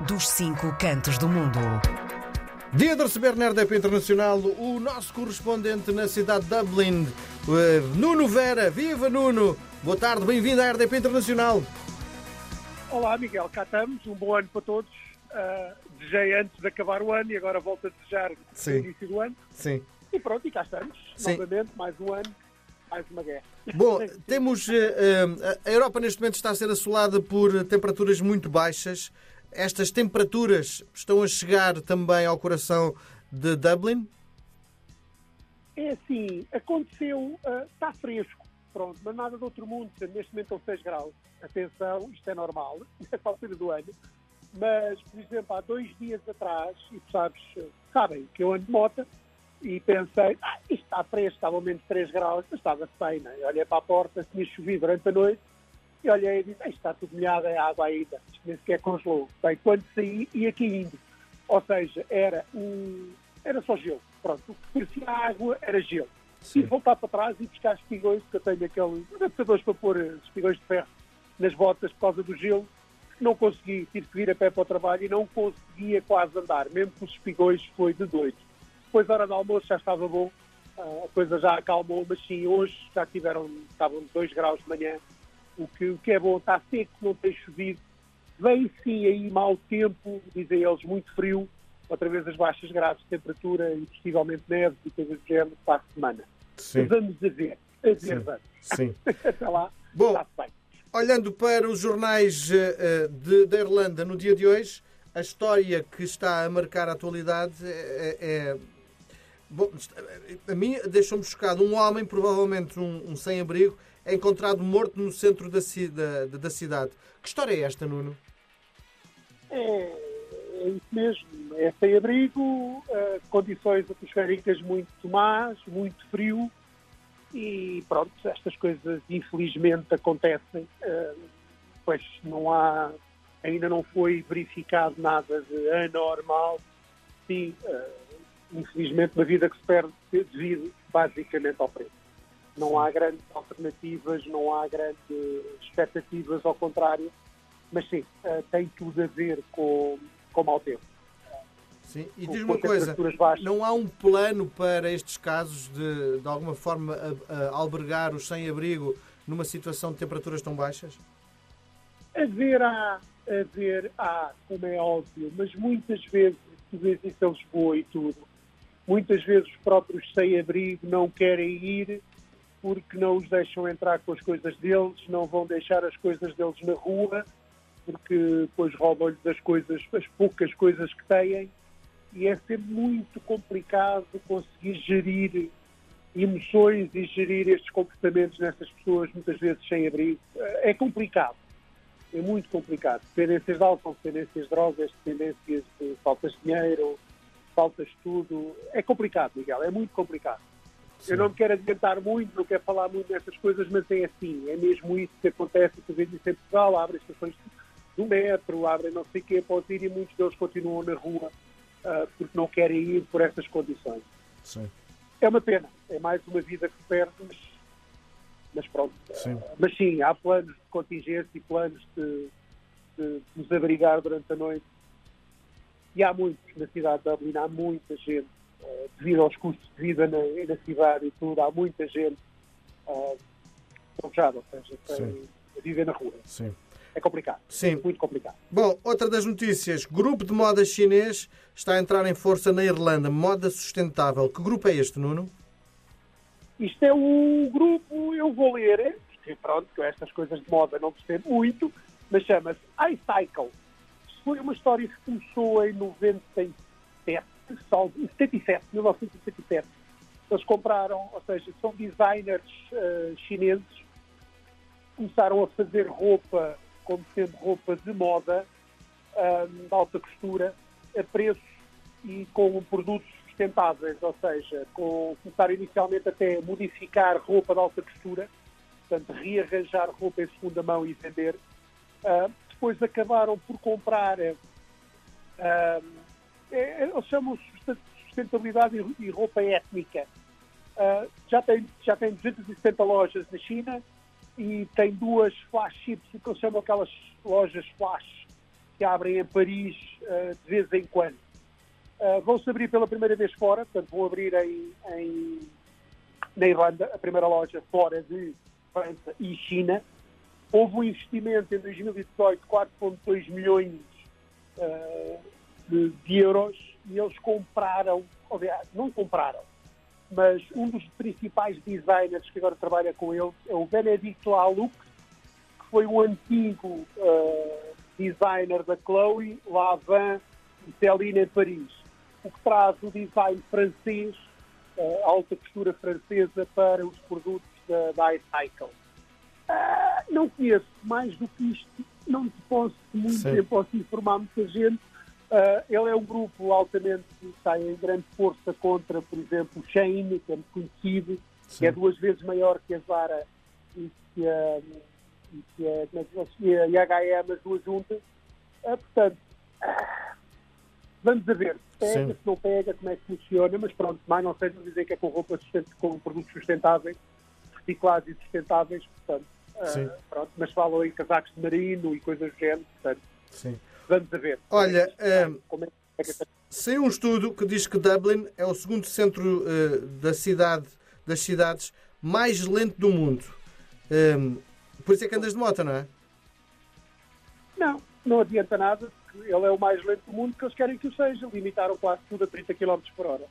dos cinco cantos do mundo. Dia de receber na RDP Internacional o nosso correspondente na cidade de Dublin, eh, Nuno Vera. Viva Nuno! Boa tarde, bem-vindo à RDP Internacional. Olá, Miguel, cá estamos. Um bom ano para todos. Uh, desejei antes de acabar o ano e agora volto a desejar Sim. no início do ano. Sim. E pronto, e cá estamos. Sim. Novamente, mais um ano, mais uma guerra. Bom, temos. eh, a Europa neste momento está a ser assolada por temperaturas muito baixas. Estas temperaturas estão a chegar também ao coração de Dublin? É assim, aconteceu, ah, está fresco, pronto, mas nada de outro mundo. Neste momento são 6 graus. Atenção, isto é normal, nesta altura do ano. Mas, por exemplo, há dois dias atrás, e tu sabes, sabem que eu ando de moto, e pensei, ah, isto está fresco, estava ao menos 3 graus, mas estava bem, né? Eu olhei para a porta, tinha chovido durante a noite, e olhei e disse, "Ah, isto está tudo molhado, é água ainda, isto nem sequer congelou. Bem, quando saí, ia caindo. Ou seja, era, um, era só gelo. Pronto, o que parecia água era gelo. Tive de voltar para trás e buscar espigões, porque eu tenho aqueles adaptadores para pôr eh, espigões de ferro nas botas por causa do gelo. Não consegui, tive que vir a pé para o trabalho e não conseguia quase andar, mesmo com os espigões foi de doido. Depois, a hora do almoço, já estava bom, ah, a coisa já acalmou, mas sim, hoje já tiveram, estavam 2 graus de manhã, o que, o que é bom, está seco, não tem chovido. Vem sim aí mau tempo, dizem eles, muito frio, outra vez as baixas graves de temperatura e possivelmente neve e coisas do género para a semana. Sim. Vamos a ver, a ver, Sim. vamos. Sim. Até lá, Bom. bem. Olhando para os jornais eh, eh, de- da Irlanda no dia de hoje, a história que está a marcar a atualidade é. é- Bom, está- a mim deixou-me chocado. Um homem, provavelmente um, um sem-abrigo, é encontrado morto no centro da, da, da cidade. Que história é esta, Nuno? É, é isso mesmo. É sem abrigo, eh, condições atmosféricas muito más, muito frio e pronto, estas coisas infelizmente acontecem. eh, pois não há, ainda não foi verificado nada de anormal. Sim, eh, infelizmente uma vida que se perde devido basicamente ao preço. Não há grandes alternativas, não há grandes expectativas, ao contrário. Mas sim, eh, tem tudo a ver com, com mau tempo. Sim. E diz uma coisa: não há um plano para estes casos de, de alguma forma, a- a albergar os sem-abrigo numa situação de temperaturas tão baixas? Haverá, haver, há, como é óbvio, mas muitas vezes, tu vês isso em Lisboa e tudo, muitas vezes os próprios sem-abrigo não querem ir porque não os deixam entrar com as coisas deles, não vão deixar as coisas deles na rua, porque depois roubam-lhes as coisas, as poucas coisas que têm, e é sempre muito complicado conseguir gerir emoções e gerir estes comportamentos nessas pessoas, muitas vezes sem abrigo. É complicado. É muito complicado. Dependências de álcool, dependências de drogas, dependências de faltas de dinheiro, faltas de tudo. É complicado, Miguel, é muito complicado. Eu não me quero adiantar muito, não quero falar muito dessas coisas, mas é assim, é mesmo isso que acontece, tu vês isso em Portugal, abrem estações do metro, abrem não sei o quê, pode ir e muitos deles continuam na rua ah, porque não querem ir por essas condições. Sim. É uma pena, é mais uma vida que perde, mas, mas pronto. Sim. Ah, mas sim, há planos de contingência e planos de, de nos abrigar durante a noite. E há muitos na cidade de Dublin, há muita gente, devido aos custos de vida na, na cidade e tudo, há muita gente uh, alojada, ou seja, tem, vive na rua. Sim. É complicado. Sim. Muito complicado. Bom, outra das notícias. Grupo de moda chinês está a entrar em força na Irlanda. Moda sustentável. Que grupo é este, Nuno? Isto é o grupo, eu vou ler, porque pronto, com estas coisas de moda não percebo muito, mas chama-se iCycle. Foi uma história que começou em 97, só- em 77, 1977. Eles compraram, ou seja, são designers eh, chineses, começaram a fazer roupa como sendo roupa de moda, ah, de alta costura, a preços e com produtos sustentáveis, ou seja, com, começaram inicialmente até a modificar roupa de alta costura, portanto, rearranjar roupa em segunda mão e vender. Ah, depois acabaram por comprar, ah, é- eles chamam de sustentabilidade e- roupa étnica. Ah, já, tem, já tem 270 lojas na China e tem duas flagships, o que eles chamam aquelas lojas flash, que abrem em Paris uh, de vez em quando. Uh, vão-se abrir pela primeira vez fora, portanto vão abrir em, em, na Irlanda, a primeira loja fora de França e China. Houve um investimento em 2018 de 4,2 milhões uh, de, de, euros e eles compraram, aliás, não compraram, mas um dos principais designers que agora trabalha com eles é o Benedict Laloux, que foi um antigo uh, designer da Chloe, Lavan e Celine em Paris, o que traz o design francês, uh, alta costura francesa para os produtos da, da iCycle. Uh, não conheço mais do que isto, não te posso muito Sim. posso informar muita gente. Uh, ele é um grupo altamente que está em grande força contra, por exemplo, o Shane, que é muito conhecido, Sim. que é duas vezes maior que a Zara e que a, e que a, é e a H&M, as duas juntas. Uh, portanto, uh, vamos a ver se pega, Sim. se não pega, como é que funciona, mas pronto, mais não sei dizer que é com roupa com produtos sustentáveis, reciclados e sustentáveis, portanto, pronto, mas falam em casacos de marino e coisas do género, portanto. Sim. Vamos a ver. Olha, uh, é que... saiu um estudo que diz que Dublin é o segundo centro uh, da cidade, das cidades mais lento do mundo. Um, por isso é que andas de moto, não é? Não, não adianta nada, porque ele é o mais lento do mundo que eles querem que o seja. Limitaram quase tudo a 30 km por hora.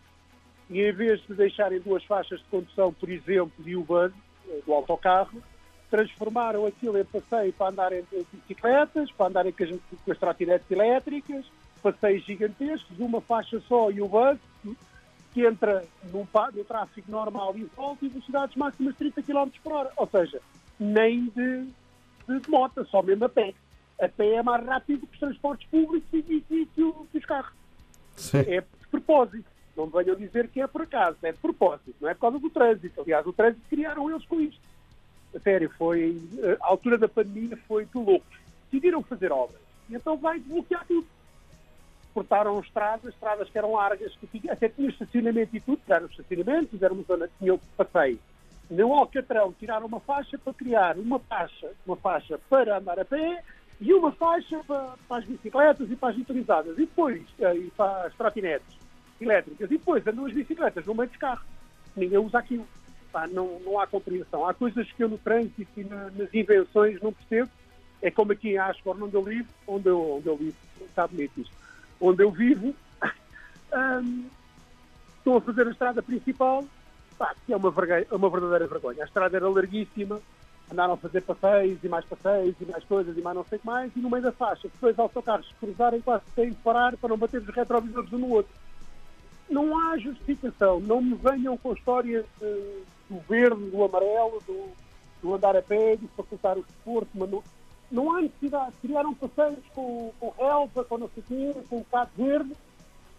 E em vez de deixarem duas faixas de condução, por exemplo, de Uber, eh, do autocarro, transformaram aquilo em passeio para andarem em bicicletas, para andarem com as, com as trotinetes elétricas, passeios gigantescos, uma faixa só e o bus, que entra no, no tráfego normal e volta e velocidades máximas de 30 km por hora. Ou seja, nem de, de, de moto, só mesmo a pé. A pé é mais rápido que os transportes públicos e, e, que, os carros. Sim. É de propósito. Não venham dizer que é por acaso, é de propósito, não é por causa do trânsito. Aliás, o trânsito criaram eles com isto a sério, foi, a altura da pandemia foi de loucos. Decidiram fazer obras. E então vai desbloquear tudo. Cortaram estradas, estradas que eram largas, que até tinham estacionamento e tudo, tiraram estacionamento, fizeram uma zona tinha passeio. No Alcatrão tiraram uma faixa para criar uma faixa, uma faixa para andar a pé e uma faixa para, para as bicicletas e para as motorizadas. E depois, eh, e para as trotinetes elétricas. E depois andam as bicicletas no meio dos carros. Ninguém usa aquilo. Pá, não, não há compreensão. Há coisas que eu no trânsito e na, nas invenções não percebo. É como aqui em Ascor, onde eu vivo, onde eu, onde eu vivo, está bonito isto, onde eu vivo, um, a fazer a estrada principal, pá, que é uma, vergonha, uma verdadeira vergonha. A estrada era larguíssima, andaram a fazer passeios e mais passeios e mais coisas e mais não sei o que mais, e no meio da faixa, depois autocarros cruzarem quase têm de parar para não bater os retrovisores um no outro. Não há justificação, não me venham com histórias uh, do verde, do amarelo, do, do andar a pé, de facultar o desporto, mas não, não há necessidade. Criaram passeios com, com relva, com não sei o quê, com o carro verde.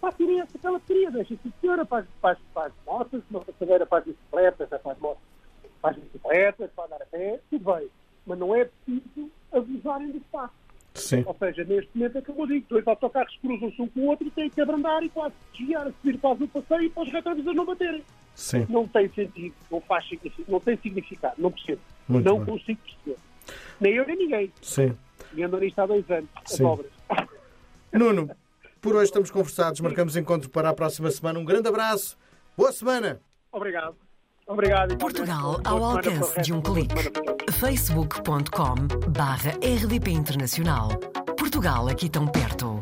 Pá, tirem essa que ela queria, deixa-se senhora para, para, para as motos, uma passadeira para as bicicletas, para as motos, para as bicicletas, para andar a pé, tudo bem. Mas não é preciso abusarem do espaço. Sim. Ou seja, neste momento é como eu digo, dois autocarros cruzam-se um com o outro e têm que abrandar e quase desviar, a subir quase o passeio para os retrovisores não baterem. Sim. Não tem sentido, não faz significado, não tem significado, não percebo. Muito não bem. consigo perceber. Nem eu nem ninguém. Sim. E ando nisto há dois anos, as Sim. obras. Nuno, por hoje estamos conversados, marcamos encontro para a próxima semana. Um grande abraço, boa semana! Obrigado. Obrigado. Portugal ao alcance de um clique. facebook.com barra rdp internacional. Portugal aqui tão perto.